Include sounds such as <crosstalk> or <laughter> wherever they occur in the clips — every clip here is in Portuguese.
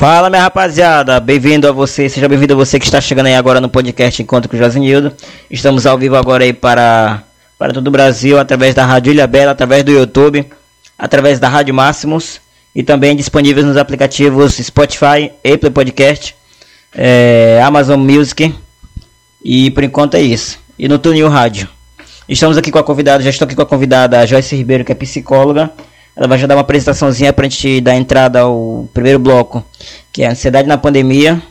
Fala, minha rapaziada, bem-vindo a você, seja bem-vindo a você que está chegando aí agora no podcast Encontro com o Josinildo. Estamos ao vivo agora aí para, para todo o Brasil, através da Rádio Ilha Bela, através do YouTube, através da Rádio Máximos e também disponíveis nos aplicativos Spotify, Apple Podcast, é, Amazon Music e por enquanto é isso. E no Tunil Rádio. Estamos aqui com a convidada, já estou aqui com a convidada Joyce Ribeiro, que é psicóloga ela vai já dar uma apresentaçãozinha para a gente dar entrada ao primeiro bloco, que é a ansiedade na pandemia,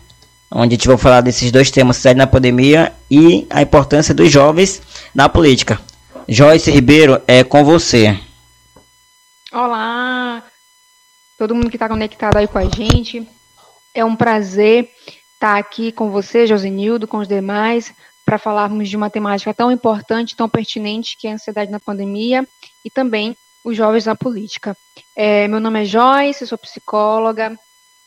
onde a gente vai falar desses dois temas, ansiedade na pandemia e a importância dos jovens na política. Joyce Ribeiro, é com você. Olá, todo mundo que está conectado aí com a gente. É um prazer estar aqui com você, Josenildo, com os demais, para falarmos de uma temática tão importante, tão pertinente, que é a ansiedade na pandemia e também os jovens na política. É, meu nome é Joyce, sou psicóloga,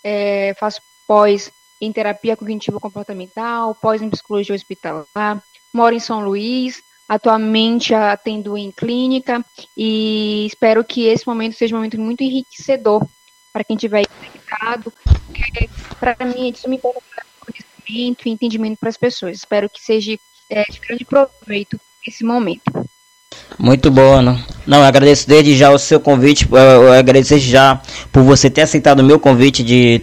é, faço pós em terapia cognitivo comportamental, pós em psicologia hospitalar, moro em São Luís, atualmente atendo em clínica e espero que esse momento seja um momento muito enriquecedor para quem estiver conectado, porque para mim isso me importa conhecimento e entendimento para as pessoas. Espero que seja é, de grande proveito esse momento. Muito bom, não? Não, eu agradeço desde já o seu convite, eu agradeço desde já por você ter aceitado o meu convite de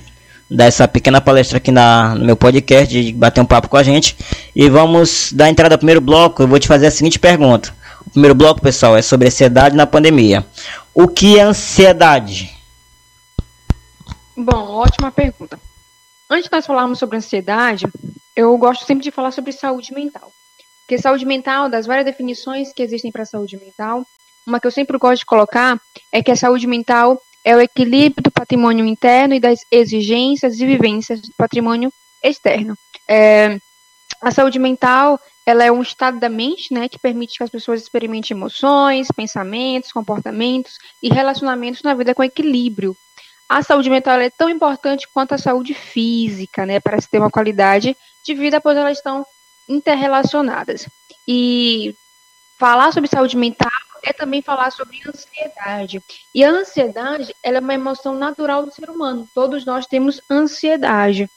dar essa pequena palestra aqui na, no meu podcast, de bater um papo com a gente. E vamos dar entrada ao primeiro bloco, eu vou te fazer a seguinte pergunta. O primeiro bloco, pessoal, é sobre ansiedade na pandemia. O que é ansiedade? Bom, ótima pergunta. Antes de nós falarmos sobre ansiedade, eu gosto sempre de falar sobre saúde mental. Porque saúde mental, das várias definições que existem para saúde mental, uma que eu sempre gosto de colocar é que a saúde mental é o equilíbrio do patrimônio interno e das exigências e vivências do patrimônio externo. É, a saúde mental ela é um estado da mente né, que permite que as pessoas experimentem emoções, pensamentos, comportamentos e relacionamentos na vida com equilíbrio. A saúde mental é tão importante quanto a saúde física, né, para se ter uma qualidade de vida, pois elas estão interrelacionadas. E falar sobre saúde mental é também falar sobre ansiedade. E a ansiedade ela é uma emoção natural do ser humano. Todos nós temos ansiedade.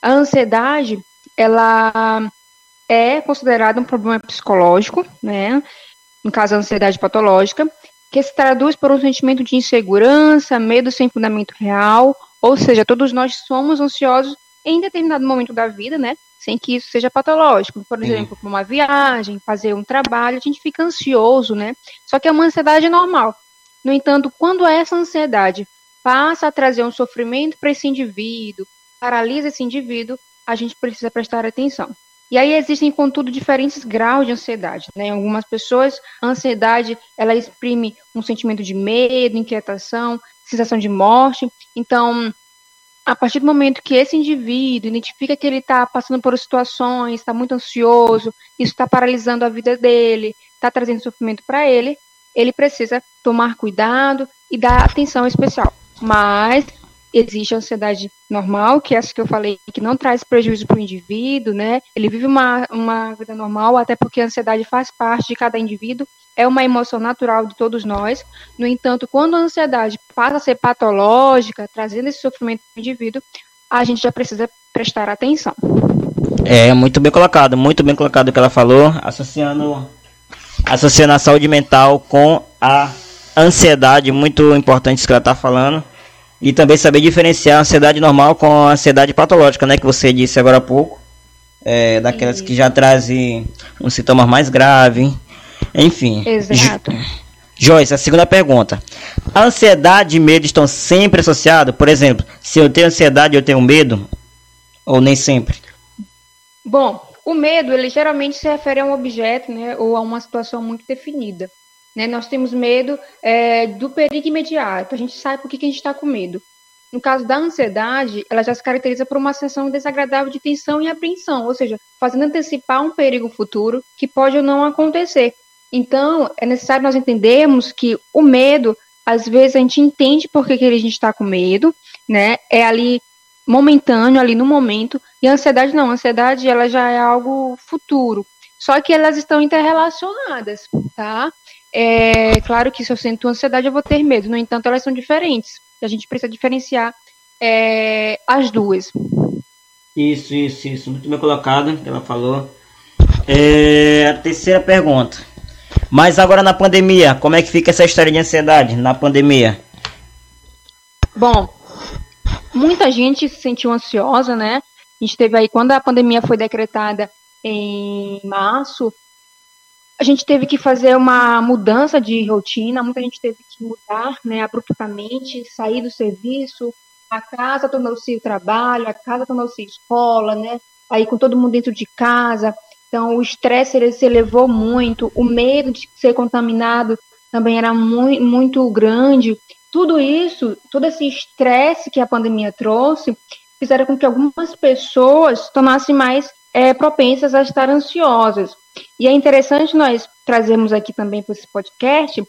A ansiedade ela é considerada um problema psicológico, né? No caso, a ansiedade patológica, que se traduz por um sentimento de insegurança, medo sem fundamento real, ou seja, todos nós somos ansiosos em determinado momento da vida, né? Sem que isso seja patológico. Por exemplo, Sim. uma viagem, fazer um trabalho, a gente fica ansioso, né? Só que é uma ansiedade normal. No entanto, quando essa ansiedade passa a trazer um sofrimento para esse indivíduo, paralisa esse indivíduo, a gente precisa prestar atenção. E aí existem, contudo, diferentes graus de ansiedade. Né? Em algumas pessoas, a ansiedade ela exprime um sentimento de medo, inquietação, sensação de morte. Então, a partir do momento que esse indivíduo identifica que ele está passando por situações, está muito ansioso, isso está paralisando a vida dele, está trazendo sofrimento para ele, ele precisa tomar cuidado e dar atenção especial. Mas existe a ansiedade normal, que é essa que eu falei, que não traz prejuízo para o indivíduo, né? Ele vive uma, uma vida normal, até porque a ansiedade faz parte de cada indivíduo, é uma emoção natural de todos nós. No entanto, quando a ansiedade passa a ser patológica, trazendo esse sofrimento para o indivíduo, a gente já precisa prestar atenção. É, muito bem colocado, muito bem colocado o que ela falou, associando, associando a saúde mental com a ansiedade, muito importante isso que ela está falando. E também saber diferenciar a ansiedade normal com a ansiedade patológica, né? Que você disse agora há pouco. É, daquelas que já trazem um sintoma mais grave. Enfim. Exato. Joyce, a segunda pergunta. A ansiedade e medo estão sempre associados? Por exemplo, se eu tenho ansiedade, eu tenho medo? Ou nem sempre? Bom, o medo, ele geralmente se refere a um objeto, né? Ou a uma situação muito definida. Né? Nós temos medo é, do perigo imediato, a gente sabe por que, que a gente está com medo. No caso da ansiedade, ela já se caracteriza por uma sensação desagradável de tensão e apreensão, ou seja, fazendo antecipar um perigo futuro que pode ou não acontecer. Então, é necessário nós entendermos que o medo, às vezes a gente entende por que, que a gente está com medo, né? É ali momentâneo, ali no momento, e a ansiedade não, a ansiedade ela já é algo futuro. Só que elas estão interrelacionadas, tá? É claro que se eu sinto ansiedade, eu vou ter medo. No entanto, elas são diferentes. A gente precisa diferenciar é, as duas. Isso, isso, isso. Muito bem colocado, ela falou. É, a terceira pergunta. Mas agora na pandemia, como é que fica essa história de ansiedade na pandemia? Bom, muita gente se sentiu ansiosa, né? A gente teve aí, quando a pandemia foi decretada em março, a gente teve que fazer uma mudança de rotina, muita gente teve que mudar, né, abruptamente, sair do serviço, a casa tornou-se trabalho, a casa tornou-se escola, né, aí com todo mundo dentro de casa, então o estresse ele se elevou muito, o medo de ser contaminado também era muito, muito grande, tudo isso, todo esse estresse que a pandemia trouxe, fizeram com que algumas pessoas se tornassem mais é, propensas a estar ansiosas. E é interessante nós trazermos aqui também para esse podcast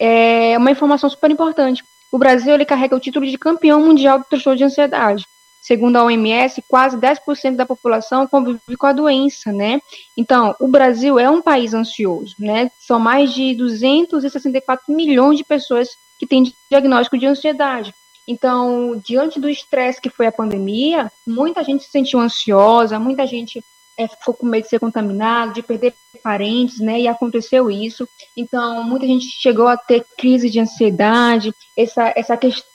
é, uma informação super importante. O Brasil ele carrega o título de campeão mundial do transtorno de ansiedade. Segundo a OMS, quase 10% da população convive com a doença, né? Então, o Brasil é um país ansioso, né? São mais de 264 milhões de pessoas que têm diagnóstico de ansiedade. Então, diante do estresse que foi a pandemia, muita gente se sentiu ansiosa, muita gente é, ficou com medo de ser contaminado, de perder parentes, né? E aconteceu isso. Então, muita gente chegou a ter crise de ansiedade, essa, essa questão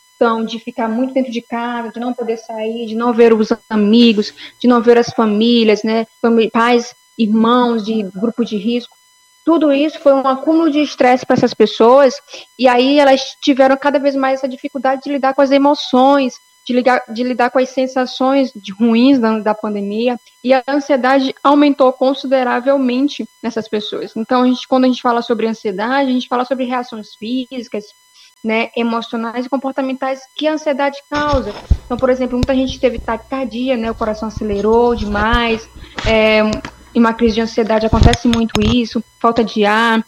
de ficar muito dentro de casa, de não poder sair, de não ver os amigos, de não ver as famílias, né? Pais, irmãos de grupo de risco. Tudo isso foi um acúmulo de estresse para essas pessoas, e aí elas tiveram cada vez mais essa dificuldade de lidar com as emoções, de, ligar, de lidar com as sensações ruins da, da pandemia e a ansiedade aumentou consideravelmente nessas pessoas. Então, a gente, quando a gente fala sobre ansiedade, a gente fala sobre reações físicas, né, emocionais e comportamentais que a ansiedade causa. Então, por exemplo, muita gente teve taquicardia, né, o coração acelerou demais, é, em uma crise de ansiedade acontece muito isso, falta de ar.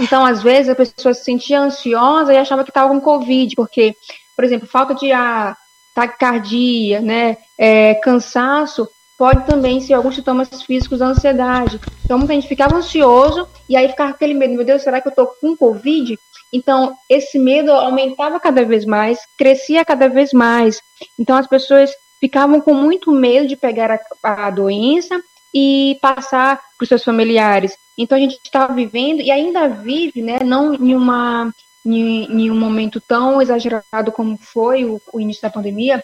Então, às vezes, a pessoa se sentia ansiosa e achava que estava com Covid, porque, por exemplo, falta de ar, taquicardia, né, é, cansaço, pode também ser alguns sintomas físicos da ansiedade. Então, muita gente ficava ansioso e aí ficava aquele medo, meu Deus, será que eu estou com Covid? Então, esse medo aumentava cada vez mais, crescia cada vez mais. Então, as pessoas ficavam com muito medo de pegar a, a doença e passar para os seus familiares. Então, a gente estava vivendo e ainda vive, né, não em uma em, um momento tão exagerado como foi o, o início da pandemia,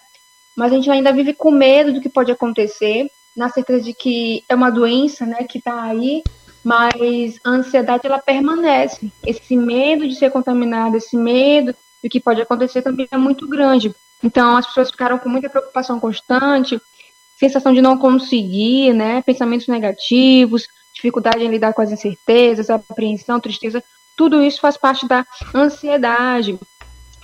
mas a gente ainda vive com medo do que pode acontecer, na certeza de que é uma doença, né, que está aí, mas a ansiedade ela permanece. Esse medo de ser contaminado, esse medo do que pode acontecer também é muito grande. Então as pessoas ficaram com muita preocupação constante, sensação de não conseguir, né, pensamentos negativos, dificuldade em lidar com as incertezas, apreensão, tristeza, tudo isso faz parte da ansiedade.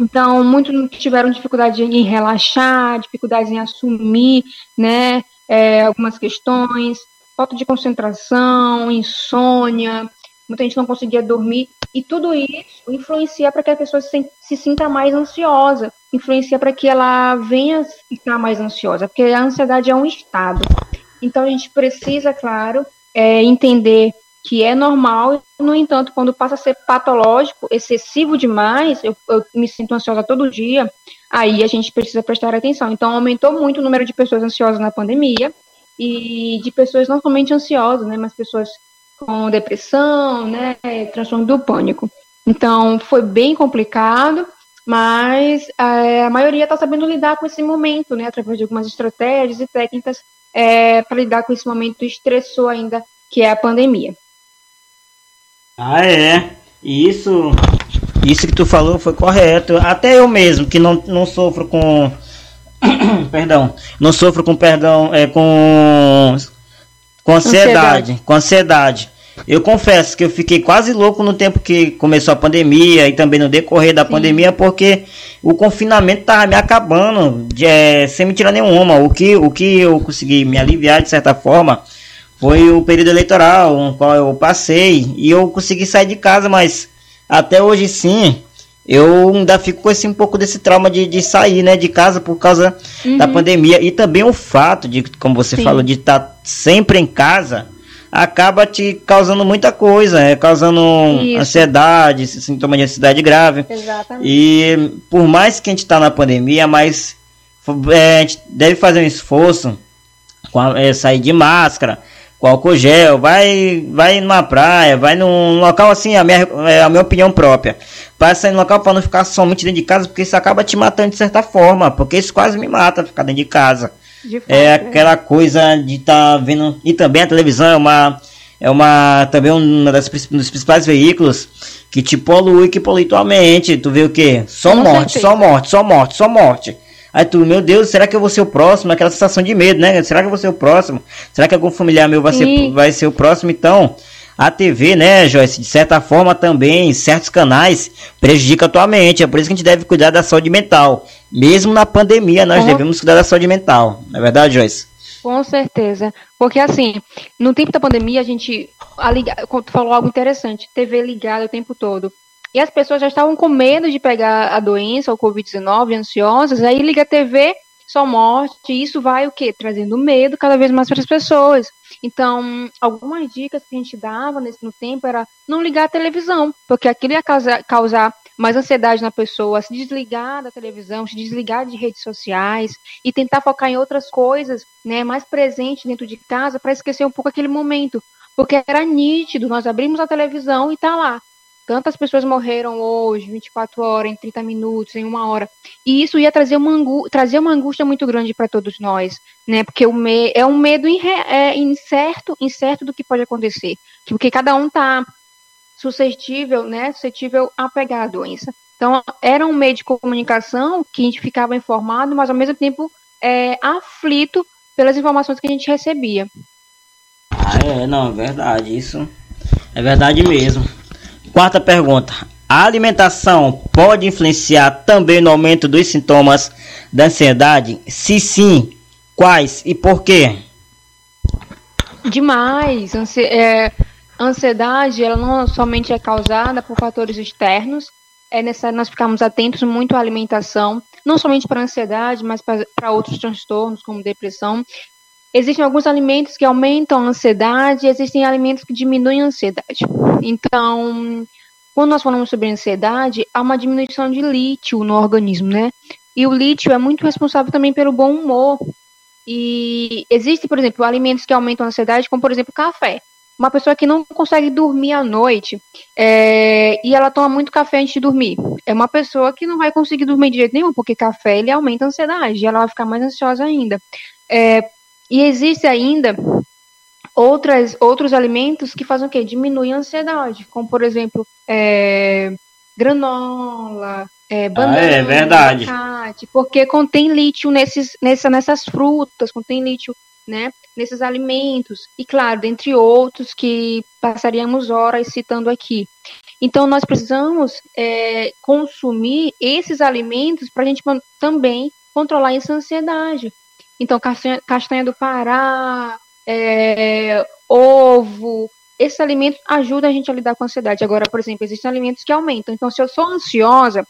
Então, muitos tiveram dificuldade em relaxar, dificuldades em assumir, né, é, algumas questões, falta de concentração, insônia, muita gente não conseguia dormir, e tudo isso influencia para que a pessoa se, se sinta mais ansiosa, influencia para que ela venha ficar mais ansiosa, porque a ansiedade é um estado. Então, a gente precisa, claro, é, entender que é normal, no entanto, quando passa a ser patológico, excessivo demais, eu, eu, me sinto ansiosa todo dia, aí a gente precisa prestar atenção. Então, aumentou muito o número de pessoas ansiosas na pandemia e de pessoas não somente ansiosas, né, mas pessoas com depressão, né, transtorno do pânico. Então, foi bem complicado, mas é, a maioria está sabendo lidar com esse momento, né, através de algumas estratégias e técnicas é, para lidar com esse momento estressor ainda, que é a pandemia. Ah, é. Isso, isso que tu falou foi correto. Até eu mesmo, que não, não sofro com. <coughs> perdão. Não sofro com perdão. É, com. Com ansiedade, ansiedade. Com ansiedade. Eu confesso que eu fiquei quase louco no tempo que começou a pandemia e também no decorrer da Sim. pandemia, porque o confinamento tava me acabando, de, é, sem me tirar nenhuma. O que, o que eu consegui me aliviar de certa forma foi o período eleitoral, no qual eu passei, e eu consegui sair de casa, mas até hoje sim, eu ainda fico com esse um pouco desse trauma de, de sair, né, de casa por causa uhum. da pandemia. E também o fato de, como você sim. falou, de estar tá sempre em casa, acaba te causando muita coisa, é, causando Isso. ansiedade, sintoma de ansiedade grave. Exatamente. E por mais que a gente está na pandemia, mas é, a gente deve fazer um esforço com a, é, sair de máscara, com álcool gel, vai, vai numa praia, vai num local assim, a minha, é a minha opinião própria. Sair no local para não ficar somente dentro de casa, porque isso acaba te matando de certa forma, porque isso quase me mata ficar dentro de casa. De é, é aquela coisa de estar tá vendo. E também a televisão é uma. É uma. Também uma das, um dos principais veículos que te polui, que polui tua mente. Tu vê o que? Só morte, só morte, só morte, só morte. Aí tu, meu Deus, será que eu vou ser o próximo? Aquela sensação de medo, né? Será que eu vou ser o próximo? Será que algum familiar meu vai, ser, vai ser o próximo? Então, a TV, né, Joyce, de certa forma também, certos canais, prejudica a tua mente. É por isso que a gente deve cuidar da saúde mental. Mesmo na pandemia, nós devemos cuidar da saúde mental. Não é verdade, Joyce? Com certeza. Porque assim, no tempo da pandemia, a gente. A tu falou algo interessante, TV ligada o tempo todo. E as pessoas já estavam com medo de pegar a doença, o Covid-19, ansiosas, aí liga a TV, só morte, e isso vai o quê? Trazendo medo cada vez mais para as pessoas. Então, algumas dicas que a gente dava nesse no tempo era não ligar a televisão, porque aquilo ia causar, causar mais ansiedade na pessoa, se desligar da televisão, se desligar de redes sociais e tentar focar em outras coisas, né, mais presente dentro de casa para esquecer um pouco aquele momento, porque era nítido, nós abrimos a televisão e tá lá Tantas pessoas morreram hoje, 24 horas, em 30 minutos, em uma hora. E isso ia trazer uma, trazer uma angústia muito grande para todos nós, né? Porque o me é um medo é, incerto, incerto do que pode acontecer. Porque cada um está suscetível, né? Suscetível a pegar a doença. Então, era um meio de comunicação que a gente ficava informado, mas ao mesmo tempo é, aflito pelas informações que a gente recebia. Ah, é, não, é verdade, isso é verdade mesmo. Quarta pergunta: a alimentação pode influenciar também no aumento dos sintomas da ansiedade? Se sim, quais e por quê? Demais. Ansi é, ansiedade, ela não somente é causada por fatores externos. É necessário nós ficarmos atentos muito à alimentação, não somente para ansiedade, mas para outros transtornos, como depressão. Existem alguns alimentos que aumentam a ansiedade, existem alimentos que diminuem a ansiedade. Então, quando nós falamos sobre ansiedade, há uma diminuição de lítio no organismo, né? E o lítio é muito responsável também pelo bom humor. E existe, por exemplo, alimentos que aumentam a ansiedade, como por exemplo café. Uma pessoa que não consegue dormir à noite é, e ela toma muito café antes de dormir. É uma pessoa que não vai conseguir dormir de jeito nenhum, porque café ele aumenta a ansiedade e ela vai ficar mais ansiosa ainda. É, e existe ainda outras, outros alimentos que fazem o quê? Diminuem a ansiedade, como por exemplo, é, granola, é, banana, ah, é verdade. Abacate, porque contém lítio nesses, nessa, nessas frutas, contém lítio né, nesses alimentos, e claro, dentre outros que passaríamos horas citando aqui. Então, nós precisamos é, consumir esses alimentos para a gente também controlar essa ansiedade. Então, castanha, castanha do Pará, é, ovo, esses alimentos ajudam a gente a lidar com a ansiedade. Agora, por exemplo, existem alimentos que aumentam. Então, se eu sou ansiosa,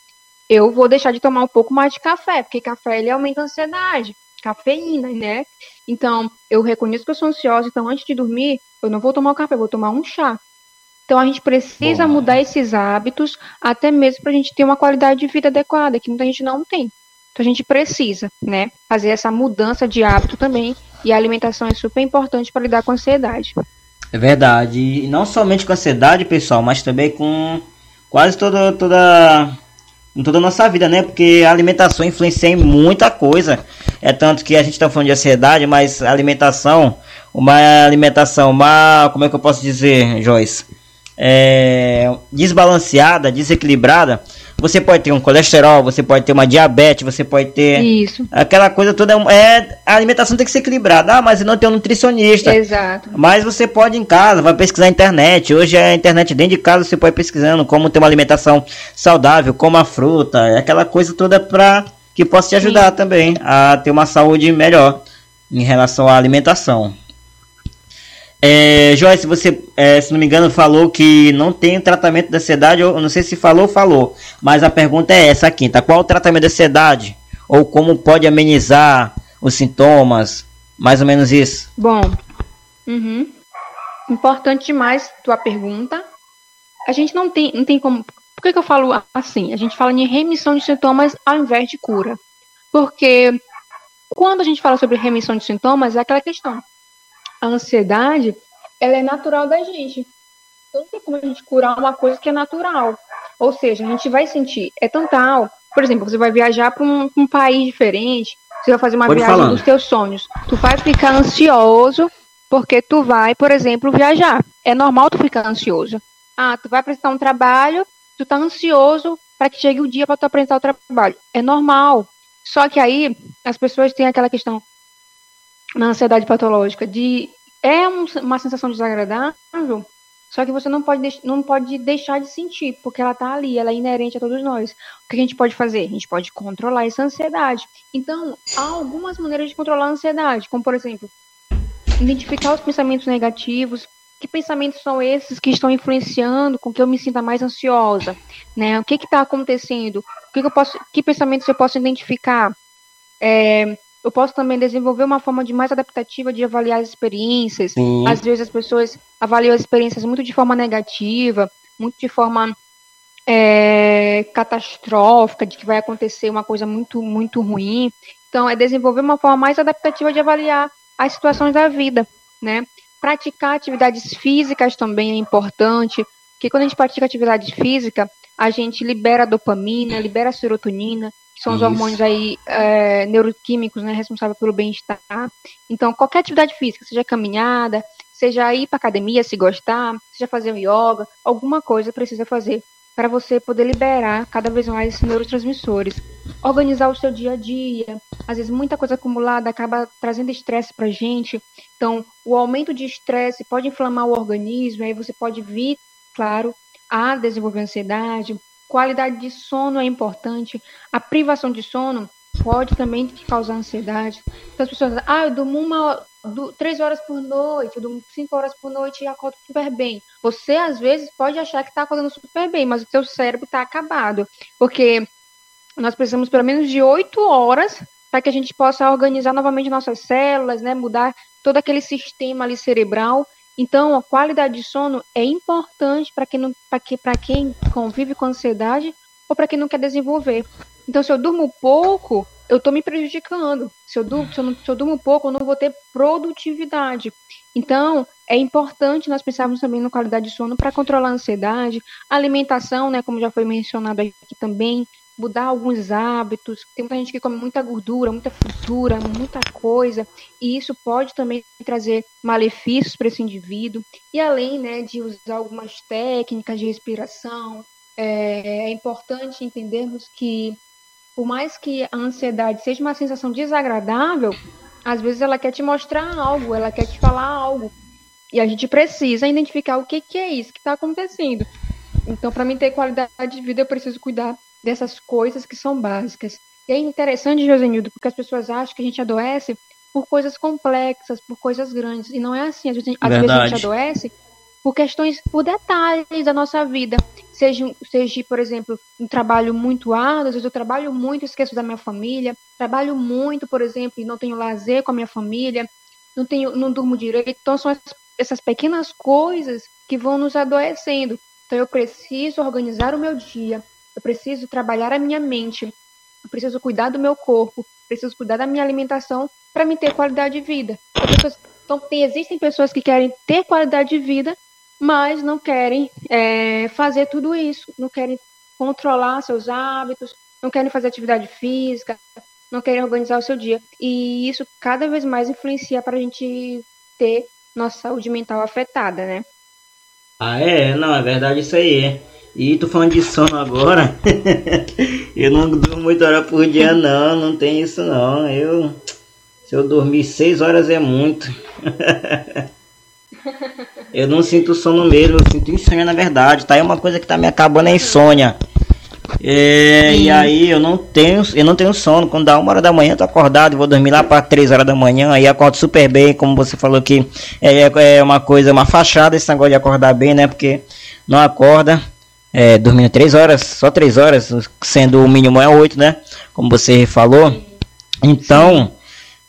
eu vou deixar de tomar um pouco mais de café, porque café ele aumenta a ansiedade, cafeína, né? Então, eu reconheço que eu sou ansiosa, então antes de dormir, eu não vou tomar o café, eu vou tomar um chá. Então, a gente precisa Bom. mudar esses hábitos, até mesmo para a gente ter uma qualidade de vida adequada, que muita gente não tem. Então a gente precisa, né, fazer essa mudança de hábito também. E a alimentação é super importante para lidar com a ansiedade. É verdade. E não somente com a ansiedade, pessoal, mas também com quase toda toda em toda a nossa vida, né? Porque a alimentação influencia em muita coisa. É tanto que a gente está falando de ansiedade, mas a alimentação, uma alimentação, uma, como é que eu posso dizer, Joyce? É, desbalanceada, desequilibrada, você pode ter um colesterol, você pode ter uma diabetes, você pode ter. Isso. Aquela coisa toda. É, a alimentação tem que ser equilibrada. Ah, mas eu não tenho um nutricionista. Exato. Mas você pode em casa, vai pesquisar na internet. Hoje a internet dentro de casa você pode pesquisando como ter uma alimentação saudável, como a fruta, aquela coisa toda para que possa te ajudar Sim. também a ter uma saúde melhor em relação à alimentação. É, Joyce, você, é, se não me engano, falou que não tem tratamento da ansiedade, eu não sei se falou ou falou, mas a pergunta é essa aqui, tá? Qual o tratamento da ansiedade? Ou como pode amenizar os sintomas? Mais ou menos isso. Bom, uhum. importante demais tua pergunta. A gente não tem, não tem como. Por que, que eu falo assim? A gente fala em remissão de sintomas ao invés de cura. Porque quando a gente fala sobre remissão de sintomas, é aquela questão. A ansiedade, ela é natural da gente. Então, não tem como a gente curar uma coisa que é natural. Ou seja, a gente vai sentir, é tão tal. Por exemplo, você vai viajar para um, um, país diferente, você vai fazer uma Pode viagem dos teus sonhos. Tu vai ficar ansioso porque tu vai, por exemplo, viajar. É normal tu ficar ansioso. Ah, tu vai apresentar um trabalho, tu tá ansioso para que chegue o dia para tu apresentar o trabalho. É normal. Só que aí as pessoas têm aquela questão na ansiedade patológica de é um, uma sensação desagradável, só que você não pode, não pode deixar de sentir, porque ela está ali, ela é inerente a todos nós. O que a gente pode fazer? A gente pode controlar essa ansiedade. Então, há algumas maneiras de controlar a ansiedade, como por exemplo, identificar os pensamentos negativos, que pensamentos são esses que estão influenciando com que eu me sinta mais ansiosa, né? O que está acontecendo? O que, que, eu posso, que pensamentos eu posso identificar? É, eu posso também desenvolver uma forma de mais adaptativa de avaliar as experiências. Sim. Às vezes as pessoas avaliam as experiências muito de forma negativa, muito de forma é, catastrófica, de que vai acontecer uma coisa muito, muito ruim. Então, é desenvolver uma forma mais adaptativa de avaliar as situações da vida, né? Praticar atividades físicas também é importante, porque quando a gente pratica atividade física, a gente libera dopamina, libera serotonina, que são Isso. os hormônios aí é, neuroquímicos, né, responsáveis pelo bem-estar. Então, qualquer atividade física, seja caminhada, seja ir para academia se gostar, seja fazer um yoga, alguma coisa precisa fazer para você poder liberar cada vez mais esses neurotransmissores. Organizar o seu dia a dia. Às vezes, muita coisa acumulada acaba trazendo estresse para a gente. Então, o aumento de estresse pode inflamar o organismo, aí você pode vir, claro, a desenvolver ansiedade. Qualidade de sono é importante. A privação de sono pode também causar ansiedade. Então, as pessoas, ah, eu durmo uma, do, três horas por noite, eu durmo cinco horas por noite e acordo super bem. Você, às vezes, pode achar que está acordando super bem, mas o seu cérebro está acabado. Porque nós precisamos pelo menos de oito horas para que a gente possa organizar novamente nossas células, né, mudar todo aquele sistema ali cerebral. Então, a qualidade de sono é importante para quem, que, quem convive com ansiedade ou para quem não quer desenvolver. Então, se eu durmo pouco, eu estou me prejudicando. Se eu, durmo, se, eu não, se eu durmo pouco, eu não vou ter produtividade. Então, é importante nós pensarmos também na qualidade de sono para controlar a ansiedade, alimentação, né, como já foi mencionado aqui também, mudar alguns hábitos. Tem muita gente que come muita gordura, muita fritura, muita coisa, e isso pode também trazer malefícios para esse indivíduo. E além né, de usar algumas técnicas de respiração, é, é importante entendermos que por mais que a ansiedade seja uma sensação desagradável, às vezes ela quer te mostrar algo, ela quer te falar algo. E a gente precisa identificar o que, que é isso que está acontecendo. Então, para mim ter qualidade de vida, eu preciso cuidar dessas coisas que são básicas. E é interessante, Josenildo, porque as pessoas acham que a gente adoece por coisas complexas, por coisas grandes. E não é assim. Às vezes, às vezes a gente adoece por questões, por detalhes da nossa vida. Seja, seja, por exemplo, um trabalho muito árduo, às vezes eu trabalho muito, esqueço da minha família, trabalho muito, por exemplo, e não tenho lazer com a minha família, não tenho, não durmo direito. Então são essas pequenas coisas que vão nos adoecendo. Então eu preciso organizar o meu dia, eu preciso trabalhar a minha mente, eu preciso cuidar do meu corpo, preciso cuidar da minha alimentação para me ter qualidade de vida. Então, tem, existem pessoas que querem ter qualidade de vida, mas não querem é, fazer tudo isso, não querem controlar seus hábitos, não querem fazer atividade física, não querem organizar o seu dia. E isso cada vez mais influencia para a gente ter nossa saúde mental afetada, né? Ah, é? Não, é verdade isso aí. E tô falando de sono agora. <laughs> eu não durmo 8 horas por dia, não. Não tem isso, não. Eu. Se eu dormir 6 horas é muito. <laughs> Eu não sinto sono mesmo, eu sinto insônia na verdade, tá? É uma coisa que tá me acabando é insônia. É, e aí eu não tenho, eu não tenho sono. Quando dá uma hora da manhã, eu tô acordado, vou dormir lá para três horas da manhã, aí acordo super bem, como você falou que é, é, é uma coisa, uma fachada esse negócio de acordar bem, né? Porque não acorda, é, dormindo três horas, só três horas, sendo o mínimo é oito, né? Como você falou. Então,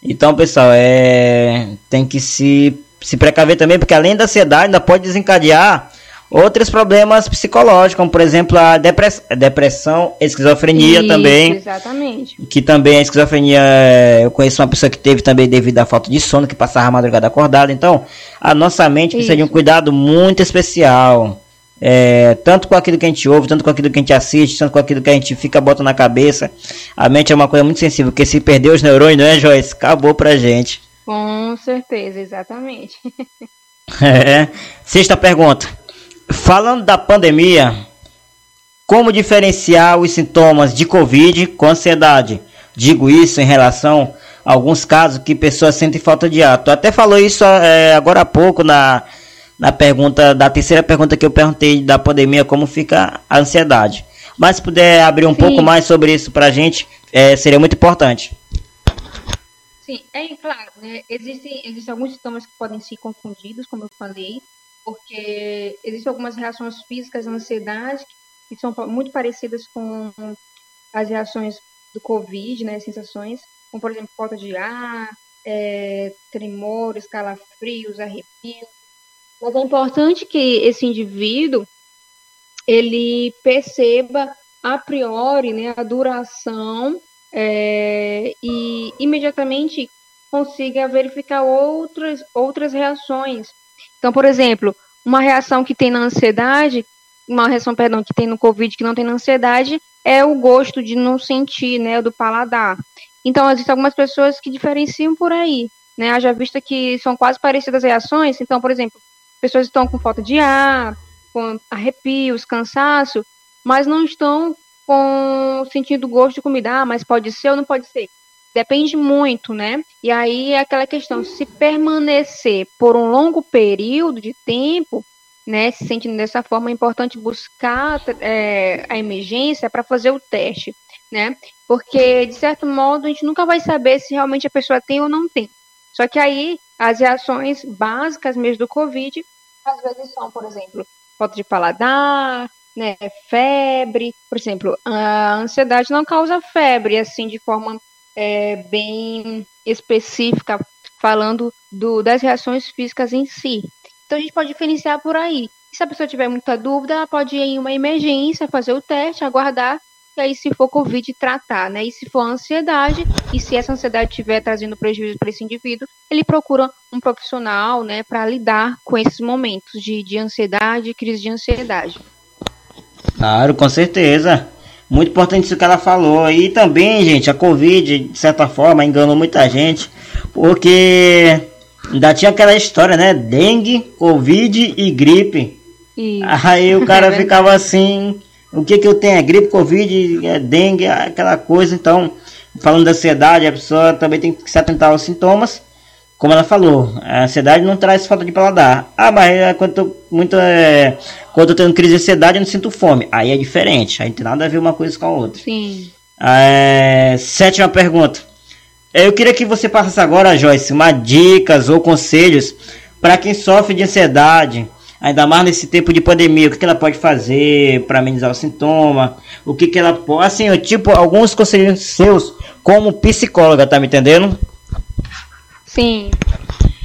então pessoal, é tem que se se precaver também, porque além da ansiedade, ainda pode desencadear outros problemas psicológicos, como por exemplo a depress depressão, esquizofrenia Isso, também. Exatamente. Que também a esquizofrenia, é, eu conheço uma pessoa que teve também devido à falta de sono, que passava a madrugada acordada. Então, a nossa mente precisa de um cuidado muito especial. É, tanto com aquilo que a gente ouve, tanto com aquilo que a gente assiste, tanto com aquilo que a gente fica botando na cabeça. A mente é uma coisa muito sensível, porque se perder os neurônios, né, Joyce? Acabou pra gente. Com certeza, exatamente. <laughs> É. Sexta pergunta. Falando da pandemia, como diferenciar os sintomas de Covid com ansiedade? Digo isso em relação a alguns casos que pessoas sentem falta de ar. Tu até falou isso é, agora há pouco na, na pergunta, da terceira pergunta que eu perguntei da pandemia, como fica a ansiedade. Mas se puder abrir um Sim. pouco mais sobre isso pra gente, é, seria muito importante. Sim, é claro, né? Existem, existem alguns sintomas que podem ser confundidos, como eu falei, porque existem algumas reações físicas à ansiedade que são muito parecidas com as reações do Covid, né? Sensações, como por exemplo, falta de ar, é, tremores, calafrios, arrepios. Mas é importante que esse indivíduo ele perceba a priori né, a duração é, e imediatamente consiga verificar outras, outras reações. Então, por exemplo, uma reação que tem na ansiedade, uma reação, perdão, que tem no Covid que não tem na ansiedade, é o gosto de não sentir, né, do paladar. Então, existem algumas pessoas que diferenciam por aí, né, haja vista que são quase parecidas as reações. Então, por exemplo, pessoas estão com falta de ar, com arrepios, cansaço, mas não estão com sentindo gosto de comida, ah, mas pode ser ou não pode ser. Depende muito, né? E aí é aquela questão, se permanecer por um longo período de tempo, né, se sentindo dessa forma, é importante buscar é, a emergência para fazer o teste, né? Porque, de certo modo, a gente nunca vai saber se realmente a pessoa tem ou não tem. Só que aí, as reações básicas mesmo do Covid, às vezes são, por exemplo, falta de paladar, né, febre, por exemplo, a ansiedade não causa febre, assim, de forma é, bem específica, falando do, das reações físicas em si. Então a gente pode diferenciar por aí. Se a pessoa tiver muita dúvida, ela pode ir em uma emergência, fazer o teste, aguardar, e aí se for Covid, tratar, né? E se for ansiedade, e se essa ansiedade estiver trazendo prejuízo para esse indivíduo, ele procura um profissional, né, para lidar com esses momentos de, de ansiedade, crise de ansiedade. Claro, com certeza. Muito importante isso que ela falou. E também, gente, a Covid, de certa forma, enganou muita gente. Porque ainda tinha aquela história, né? Dengue, Covid e gripe. E... Aí o cara <laughs> ficava assim: o que que eu tenho? É gripe, Covid, é dengue, é aquela coisa. Então, falando da ansiedade, a pessoa também tem que se atentar aos sintomas. Como ela falou, a ansiedade não traz falta de paladar. Ah, mas é, quando eu, muito, é, quando eu tenho crise de ansiedade, eu não sinto fome. Aí é diferente, aí não tem nada a ver uma coisa com a outra. Sim. É, sétima pergunta. Eu queria que você passasse agora, Joyce, uma dicas ou conselhos para quem sofre de ansiedade, ainda mais nesse tempo de pandemia. O que, que ela pode fazer para amenizar o sintoma? O que, que ela pode. Assim, tipo, alguns conselhos seus como psicóloga, tá me entendendo? Sim.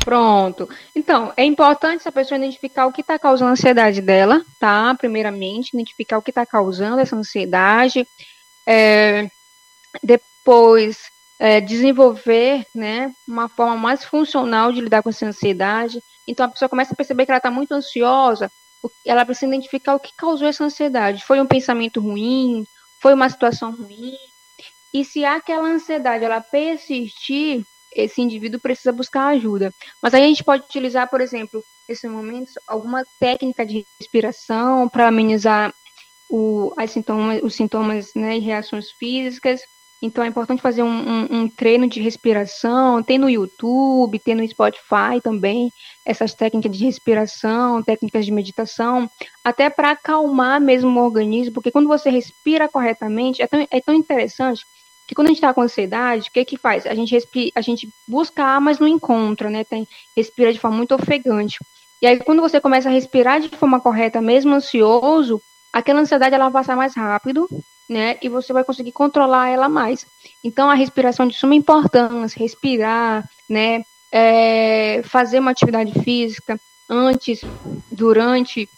Pronto. Então, é importante essa pessoa identificar o que está causando a ansiedade dela, tá? Primeiramente, identificar o que está causando essa ansiedade. É, depois, é, desenvolver né, uma forma mais funcional de lidar com essa ansiedade. Então, a pessoa começa a perceber que ela está muito ansiosa, ela precisa identificar o que causou essa ansiedade. Foi um pensamento ruim? Foi uma situação ruim? E se aquela ansiedade ela persistir, esse indivíduo precisa buscar ajuda. Mas aí a gente pode utilizar, por exemplo, nesse momento, alguma técnica de respiração para amenizar o, as os sintomas né, e reações físicas. Então é importante fazer um, um, um, treino de respiração. Tem no YouTube, tem no Spotify também essas técnicas de respiração, técnicas de meditação, até para acalmar mesmo o organismo, porque quando você respira corretamente, é tão, é tão interessante que quando a gente está com ansiedade, o que que faz? A gente, respira, a gente busca ar, mas não encontra, né? Tem, respira de forma muito ofegante. E aí, quando você começa a respirar de forma correta, mesmo ansioso, aquela ansiedade ela vai passar mais rápido, né? E você vai conseguir controlar ela mais. Então, a respiração é de suma importância, respirar, né? É, fazer uma atividade física antes, durante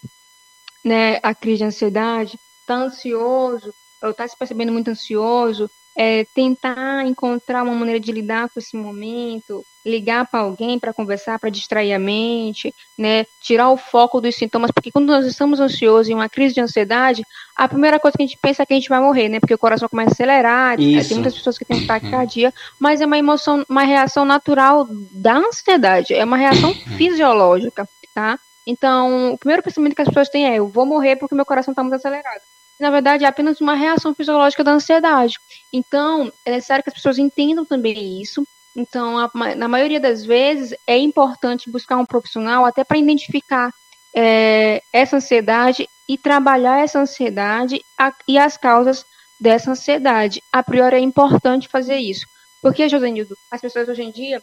né, a crise de ansiedade, tá ansioso, ou tá se percebendo muito ansioso, é, tentar encontrar uma maneira de lidar com esse momento, ligar para alguém para conversar, para distrair a mente, né? Tirar o foco dos sintomas, porque quando nós estamos ansiosos em uma crise de ansiedade, a primeira coisa que a gente pensa é que a gente vai morrer, né? Porque o coração começa a acelerar, né? tem muitas pessoas que têm taquicardia, mas é uma emoção, uma reação natural da ansiedade, é uma reação fisiológica, tá? Então, o primeiro pensamento que as pessoas têm é: eu vou morrer porque meu coração está muito acelerado. Na verdade, é apenas uma reação fisiológica da ansiedade. Então, é necessário que as pessoas entendam também isso então, a, na maioria das vezes, é importante buscar um profissional até para identificar é, essa ansiedade e trabalhar essa ansiedade a, e as causas dessa ansiedade. A priori é importante fazer isso. Porque, Josenildo, as pessoas hoje em dia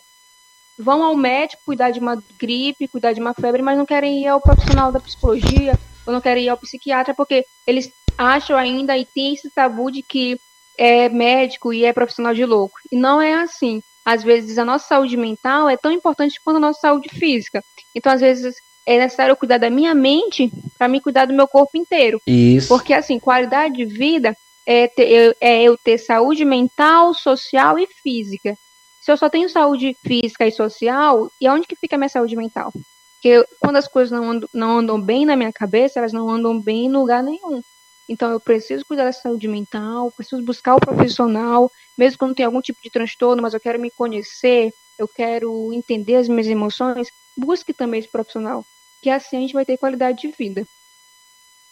vão ao médico cuidar de uma gripe, cuidar de uma febre, mas não querem ir ao profissional da psicologia, ou não querem ir ao psiquiatra, porque eles acham ainda e tem esse tabu de que é médico e é profissional de louco. E não é assim às vezes a nossa saúde mental é tão importante quanto a nossa saúde física. Então, às vezes, é necessário eu cuidar da minha mente para me cuidar do meu corpo inteiro. Isso. Porque, assim, qualidade de vida é, ter, é eu ter saúde mental, social e física. Se eu só tenho saúde física e social, e aonde que fica a minha saúde mental? Porque quando as coisas não andam, não andam bem na minha cabeça, elas não andam bem em lugar nenhum. Então eu preciso cuidar da saúde mental, preciso buscar o profissional, mesmo quando tem algum tipo de transtorno, mas eu quero me conhecer, eu quero entender as minhas emoções, busque também esse profissional, que assim a gente vai ter qualidade de vida.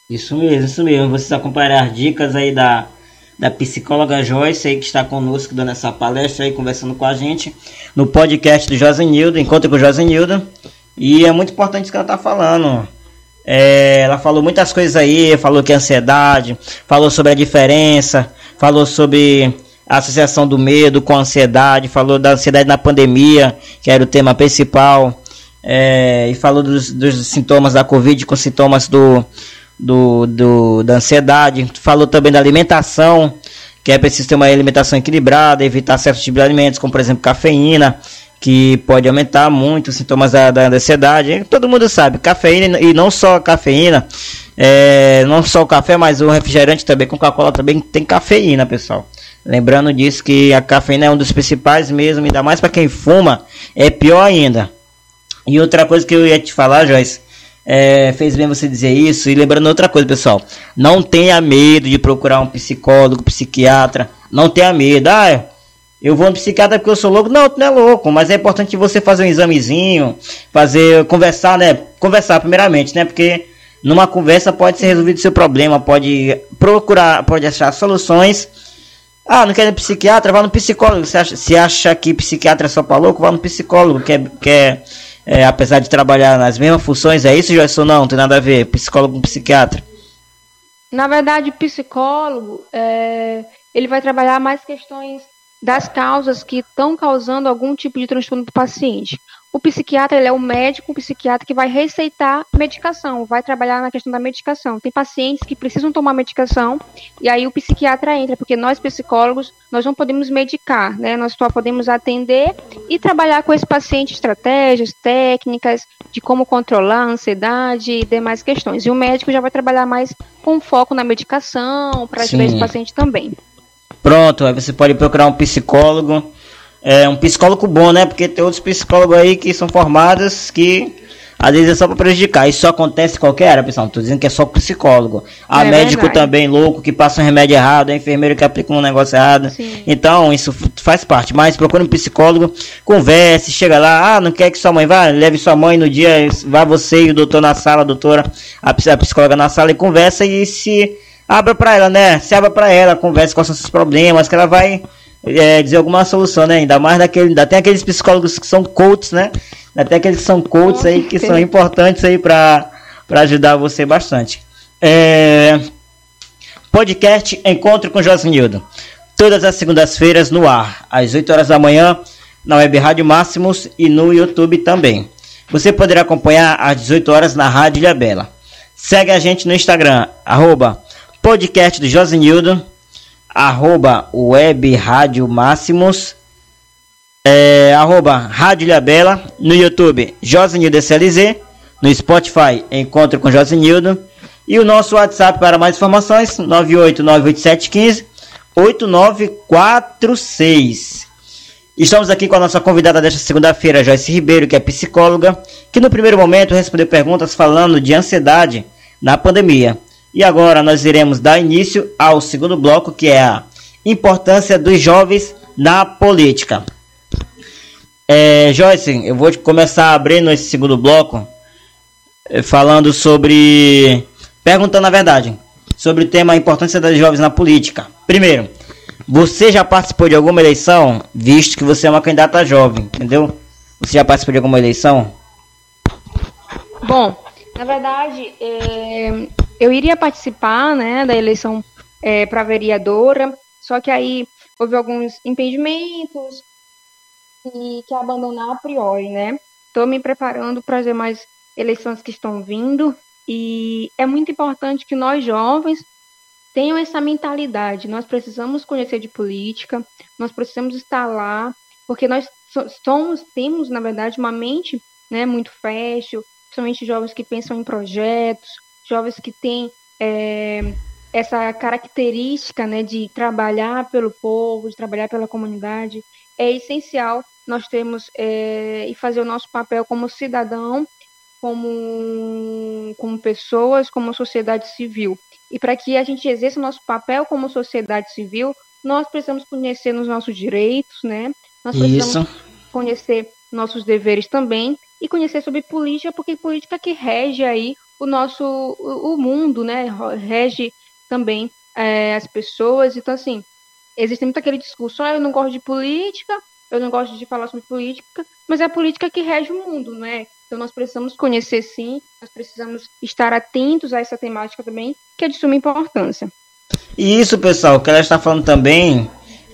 Isso mesmo, isso mesmo. Vocês acompanhar dicas aí da, da psicóloga Joyce aí que está conosco dando essa palestra aí, conversando com a gente no podcast do Josenildo, Encontro com o Josenildo. E é muito importante isso que ela está falando. É, ela falou muitas coisas aí, falou que é ansiedade, falou sobre a diferença, falou sobre a associação do medo com a ansiedade, falou da ansiedade na pandemia, que era o tema principal, é, e falou dos, dos, sintomas da Covid com sintomas do, do, do, da ansiedade, falou também da alimentação, que é preciso ter uma alimentação equilibrada, evitar certos tipos de alimentos, como por exemplo cafeína, que pode aumentar muito os sintomas da, da, ansiedade. Todo mundo sabe, cafeína e não só cafeína, é, não só o café, mas o refrigerante também, com Coca-Cola também tem cafeína, pessoal. Lembrando disso que a cafeína é um dos principais mesmo, ainda mais para quem fuma, é pior ainda. E outra coisa que eu ia te falar, Joyce, é, fez bem você dizer isso. E lembrando outra coisa, pessoal, não tenha medo de procurar um psicólogo, psiquiatra. Não tenha medo. Ah, eu vou no psiquiatra porque eu sou louco. Não, tu não é louco, mas é importante você fazer um examezinho, fazer, conversar, né? Conversar primeiramente, né? Porque numa conversa pode ser resolvido o seu problema, pode procurar, pode achar soluções. Ah, não quer ir no psiquiatra? Vá no psicólogo. Se acha, se acha que psiquiatra é só para louco, vá no psicólogo, que é, que é, é, apesar de trabalhar nas mesmas funções, é isso, Joyce? Não, não tem nada a ver. Psicólogo com psiquiatra. Na verdade, psicólogo, é, ele vai trabalhar mais questões das causas que estão causando algum tipo de transtorno do paciente. O psiquiatra ele é o médico, o psiquiatra que vai receitar medicação, vai trabalhar na questão da medicação. Tem pacientes que precisam tomar medicação e aí o psiquiatra entra, porque nós psicólogos nós não podemos medicar, né? Nós só podemos atender e trabalhar com esse paciente estratégias, técnicas de como controlar a ansiedade e demais questões. E o médico já vai trabalhar mais com foco na medicação para ajudar esse paciente também. Pronto, aí você pode procurar um psicólogo. É um psicólogo bom, né? Porque tem outros psicólogos aí que são formados que às vezes é só para prejudicar. Isso acontece em qualquer área, pessoal. Não tô dizendo que é só psicólogo. Há é médico verdade. também louco que passa um remédio errado, é enfermeiro que aplica um negócio errado. Sim. Então, isso faz parte. Mas procure um psicólogo, converse, chega lá, ah, não quer que sua mãe vá, leve sua mãe no dia, vá você e o doutor na sala, a doutora, a psicóloga na sala e conversa e se abra para ela, né? Se abra para ela, converse com seus problemas, que ela vai é, dizer alguma solução, né? Ainda mais daquele, ainda tem aqueles psicólogos que são coaches, né? Ainda tem aqueles que são coaches aí que são importantes aí para para ajudar você bastante. É, podcast Encontro com Josinildo. Todas as segundas-feiras no ar, às 8 horas da manhã, na Web Rádio Máximos e no YouTube também. Você poderá acompanhar às 18 horas na Rádio Ilha Bela. Segue a gente no Instagram, arroba podcast do Josenildo, arroba web rádio máximos, é, arroba Rádio Ilhabela, no YouTube Josenildo SLZ, no Spotify Encontro com Josenildo E o nosso WhatsApp para mais informações, 9898715 8946. Estamos aqui com a nossa convidada desta segunda-feira, Joyce Ribeiro, que é psicóloga, que no primeiro momento respondeu perguntas falando de ansiedade na pandemia. E agora nós iremos dar início ao segundo bloco, que é a importância dos jovens na política. É, Joyce, eu vou começar abrindo esse segundo bloco eh, falando sobre. perguntando a verdade sobre o tema a importância das jovens na política. Primeiro, você já participou de alguma eleição, visto que você é uma candidata jovem, entendeu? Você já participou de alguma eleição? Bom, na verdade, é, eu iria participar, né, da eleição é, para vereadora, só que aí houve alguns impedimentos e que abandonar a priori, né? Estou me preparando para as demais eleições que estão vindo e é muito importante que nós jovens tenham essa mentalidade. Nós precisamos conhecer de política, nós precisamos estar lá, porque nós somos, temos, na verdade, uma mente né, muito fértil, principalmente jovens que pensam em projetos, jovens que têm é, essa característica né, de trabalhar pelo povo, de trabalhar pela comunidade. É essencial nós termos é, e fazer o nosso papel como cidadão, como, como pessoas, como sociedade civil. E para que a gente exerça o nosso papel como sociedade civil, nós precisamos conhecer os nossos direitos, né? Nós precisamos Isso. conhecer nossos deveres também e conhecer sobre política, porque política que rege aí o nosso o, mundo, né? Rege também é, as pessoas. Então, assim, existe muito aquele discurso, ah, eu não gosto de política, eu não gosto de falar sobre política, mas é a política que rege o mundo, não é? Então nós precisamos conhecer sim, nós precisamos estar atentos a essa temática também, que é de suma importância. E isso, pessoal, que ela está falando também,